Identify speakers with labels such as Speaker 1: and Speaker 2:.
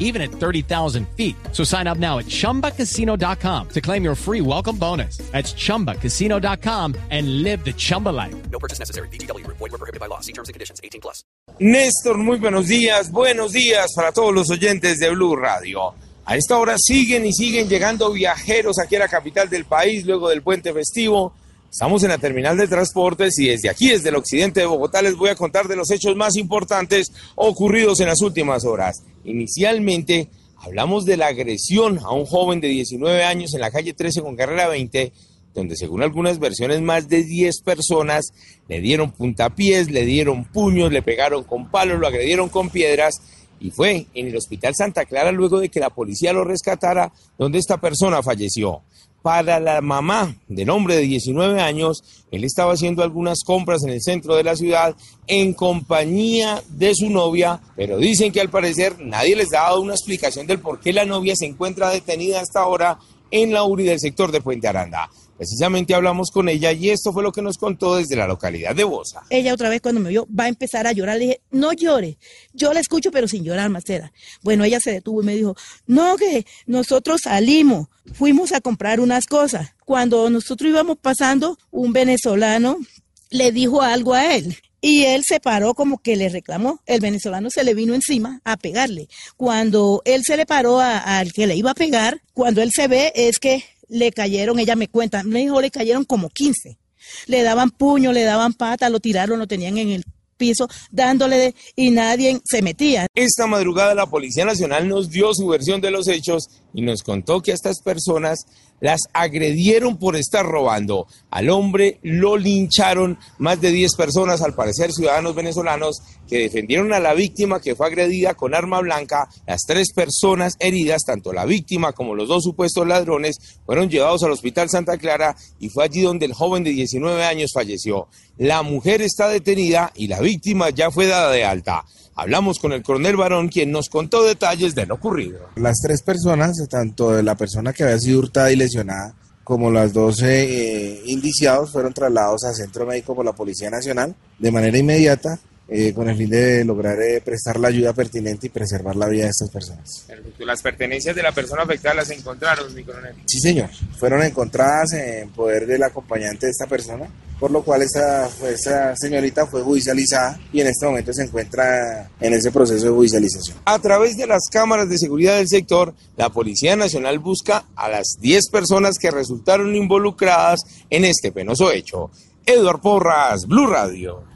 Speaker 1: even at 30,000 feet. So sign up now at chumbacasino.com to claim your free welcome bonus. That's chumbacasino.com and live the Chumba life.
Speaker 2: No purchase necessary. BGW. Void were prohibited by law. See terms and conditions. 18 plus.
Speaker 3: Néstor, muy buenos días, buenos días para todos los oyentes de Blue Radio. A esta hora siguen y siguen llegando viajeros aquí a la capital del país luego del puente festivo. Estamos en la terminal de transportes y desde aquí, desde el occidente de Bogotá, les voy a contar de los hechos más importantes ocurridos en las últimas horas. Inicialmente, hablamos de la agresión a un joven de 19 años en la calle 13 con carrera 20 donde según algunas versiones más de 10 personas le dieron puntapiés, le dieron puños, le pegaron con palos, lo agredieron con piedras y fue en el Hospital Santa Clara luego de que la policía lo rescatara donde esta persona falleció. Para la mamá del hombre de 19 años, él estaba haciendo algunas compras en el centro de la ciudad en compañía de su novia, pero dicen que al parecer nadie les ha dado una explicación del por qué la novia se encuentra detenida hasta ahora en la URI del sector de Puente Aranda. Precisamente hablamos con ella y esto fue lo que nos contó desde la localidad de Bosa.
Speaker 4: Ella otra vez cuando me vio va a empezar a llorar. Le dije, no llore. Yo la escucho pero sin llorar, Marcela. Bueno, ella se detuvo y me dijo, no, que nosotros salimos, fuimos a comprar unas cosas. Cuando nosotros íbamos pasando, un venezolano le dijo algo a él. Y él se paró como que le reclamó. El venezolano se le vino encima a pegarle. Cuando él se le paró al que le iba a pegar, cuando él se ve es que le cayeron, ella me cuenta, me dijo, le cayeron como 15. Le daban puño, le daban pata, lo tiraron, lo tenían en el piso dándole de, y nadie se metía.
Speaker 3: Esta madrugada la Policía Nacional nos dio su versión de los hechos y nos contó que a estas personas las agredieron por estar robando. Al hombre lo lincharon más de 10 personas, al parecer ciudadanos venezolanos, que defendieron a la víctima que fue agredida con arma blanca. Las tres personas heridas, tanto la víctima como los dos supuestos ladrones, fueron llevados al Hospital Santa Clara y fue allí donde el joven de 19 años falleció. La mujer está detenida y la víctima ya fue dada de alta. Hablamos con el coronel Barón, quien nos contó detalles de lo ocurrido.
Speaker 5: Las tres personas, tanto la persona que había sido hurtada y lesionada, como los dos eh, indiciados, fueron trasladados al centro médico por la Policía Nacional de manera inmediata eh, con el fin de lograr eh, prestar la ayuda pertinente y preservar la vida de estas personas.
Speaker 3: Las pertenencias de la persona afectada las encontraron, mi coronel.
Speaker 5: Sí, señor. Fueron encontradas en poder del acompañante de esta persona, por lo cual esta, esta señorita fue judicializada y en este momento se encuentra en ese proceso de judicialización.
Speaker 3: A través de las cámaras de seguridad del sector, la Policía Nacional busca a las 10 personas que resultaron involucradas en este penoso hecho. Eduard Porras, Blue Radio.